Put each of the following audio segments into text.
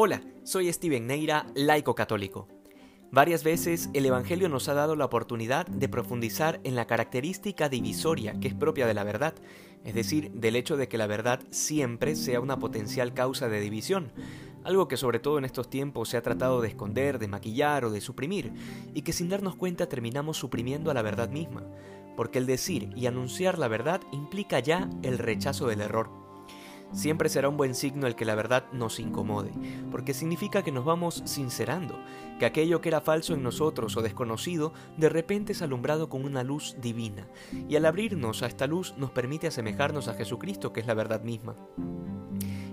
Hola, soy Steven Neira, laico católico. Varias veces el Evangelio nos ha dado la oportunidad de profundizar en la característica divisoria que es propia de la verdad, es decir, del hecho de que la verdad siempre sea una potencial causa de división, algo que sobre todo en estos tiempos se ha tratado de esconder, de maquillar o de suprimir, y que sin darnos cuenta terminamos suprimiendo a la verdad misma, porque el decir y anunciar la verdad implica ya el rechazo del error. Siempre será un buen signo el que la verdad nos incomode, porque significa que nos vamos sincerando, que aquello que era falso en nosotros o desconocido de repente es alumbrado con una luz divina, y al abrirnos a esta luz nos permite asemejarnos a Jesucristo, que es la verdad misma.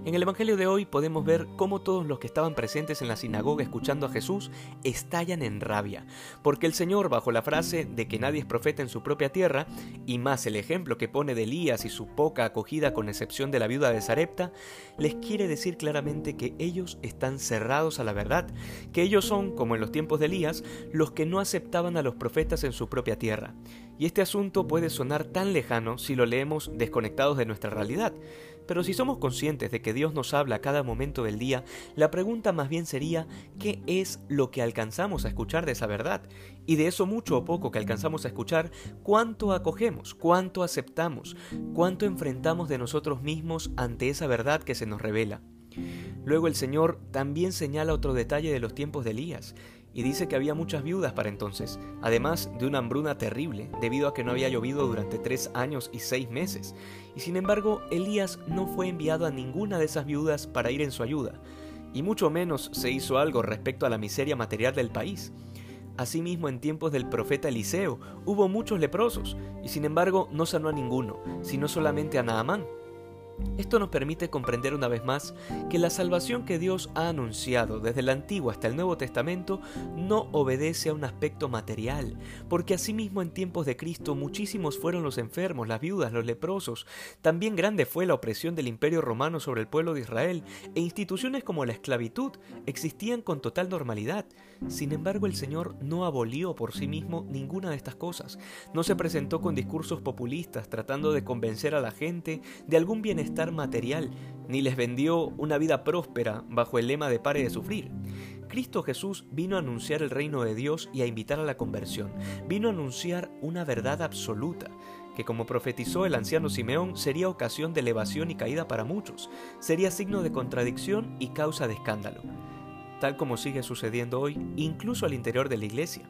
En el Evangelio de hoy podemos ver cómo todos los que estaban presentes en la sinagoga escuchando a Jesús estallan en rabia, porque el Señor, bajo la frase de que nadie es profeta en su propia tierra, y más el ejemplo que pone de Elías y su poca acogida con excepción de la viuda de Sarepta, les quiere decir claramente que ellos están cerrados a la verdad, que ellos son, como en los tiempos de Elías, los que no aceptaban a los profetas en su propia tierra. Y este asunto puede sonar tan lejano si lo leemos desconectados de nuestra realidad. Pero si somos conscientes de que Dios nos habla a cada momento del día, la pregunta más bien sería ¿qué es lo que alcanzamos a escuchar de esa verdad? Y de eso mucho o poco que alcanzamos a escuchar, ¿cuánto acogemos? ¿Cuánto aceptamos? ¿Cuánto enfrentamos de nosotros mismos ante esa verdad que se nos revela? Luego el Señor también señala otro detalle de los tiempos de Elías, y dice que había muchas viudas para entonces, además de una hambruna terrible, debido a que no había llovido durante tres años y seis meses. Y sin embargo, Elías no fue enviado a ninguna de esas viudas para ir en su ayuda, y mucho menos se hizo algo respecto a la miseria material del país. Asimismo, en tiempos del profeta Eliseo hubo muchos leprosos, y sin embargo no sanó a ninguno, sino solamente a Naamán, esto nos permite comprender una vez más que la salvación que Dios ha anunciado desde el Antiguo hasta el Nuevo Testamento no obedece a un aspecto material, porque asimismo en tiempos de Cristo muchísimos fueron los enfermos, las viudas, los leprosos, también grande fue la opresión del Imperio Romano sobre el pueblo de Israel, e instituciones como la esclavitud existían con total normalidad. Sin embargo, el Señor no abolió por sí mismo ninguna de estas cosas, no se presentó con discursos populistas tratando de convencer a la gente de algún bienestar estar material, ni les vendió una vida próspera bajo el lema de pare de sufrir. Cristo Jesús vino a anunciar el reino de Dios y a invitar a la conversión. Vino a anunciar una verdad absoluta, que como profetizó el anciano Simeón sería ocasión de elevación y caída para muchos, sería signo de contradicción y causa de escándalo, tal como sigue sucediendo hoy incluso al interior de la iglesia.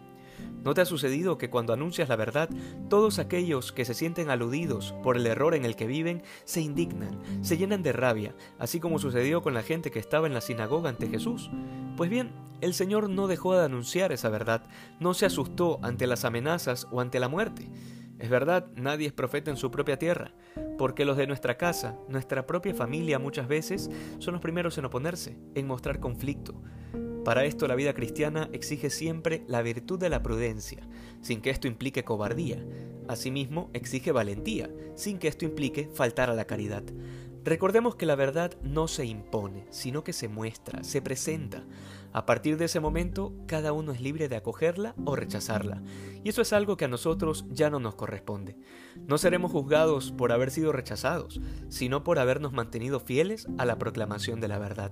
¿No te ha sucedido que cuando anuncias la verdad, todos aquellos que se sienten aludidos por el error en el que viven se indignan, se llenan de rabia, así como sucedió con la gente que estaba en la sinagoga ante Jesús? Pues bien, el Señor no dejó de anunciar esa verdad, no se asustó ante las amenazas o ante la muerte. Es verdad, nadie es profeta en su propia tierra, porque los de nuestra casa, nuestra propia familia muchas veces, son los primeros en oponerse, en mostrar conflicto. Para esto la vida cristiana exige siempre la virtud de la prudencia, sin que esto implique cobardía. Asimismo, exige valentía, sin que esto implique faltar a la caridad. Recordemos que la verdad no se impone, sino que se muestra, se presenta. A partir de ese momento, cada uno es libre de acogerla o rechazarla. Y eso es algo que a nosotros ya no nos corresponde. No seremos juzgados por haber sido rechazados, sino por habernos mantenido fieles a la proclamación de la verdad.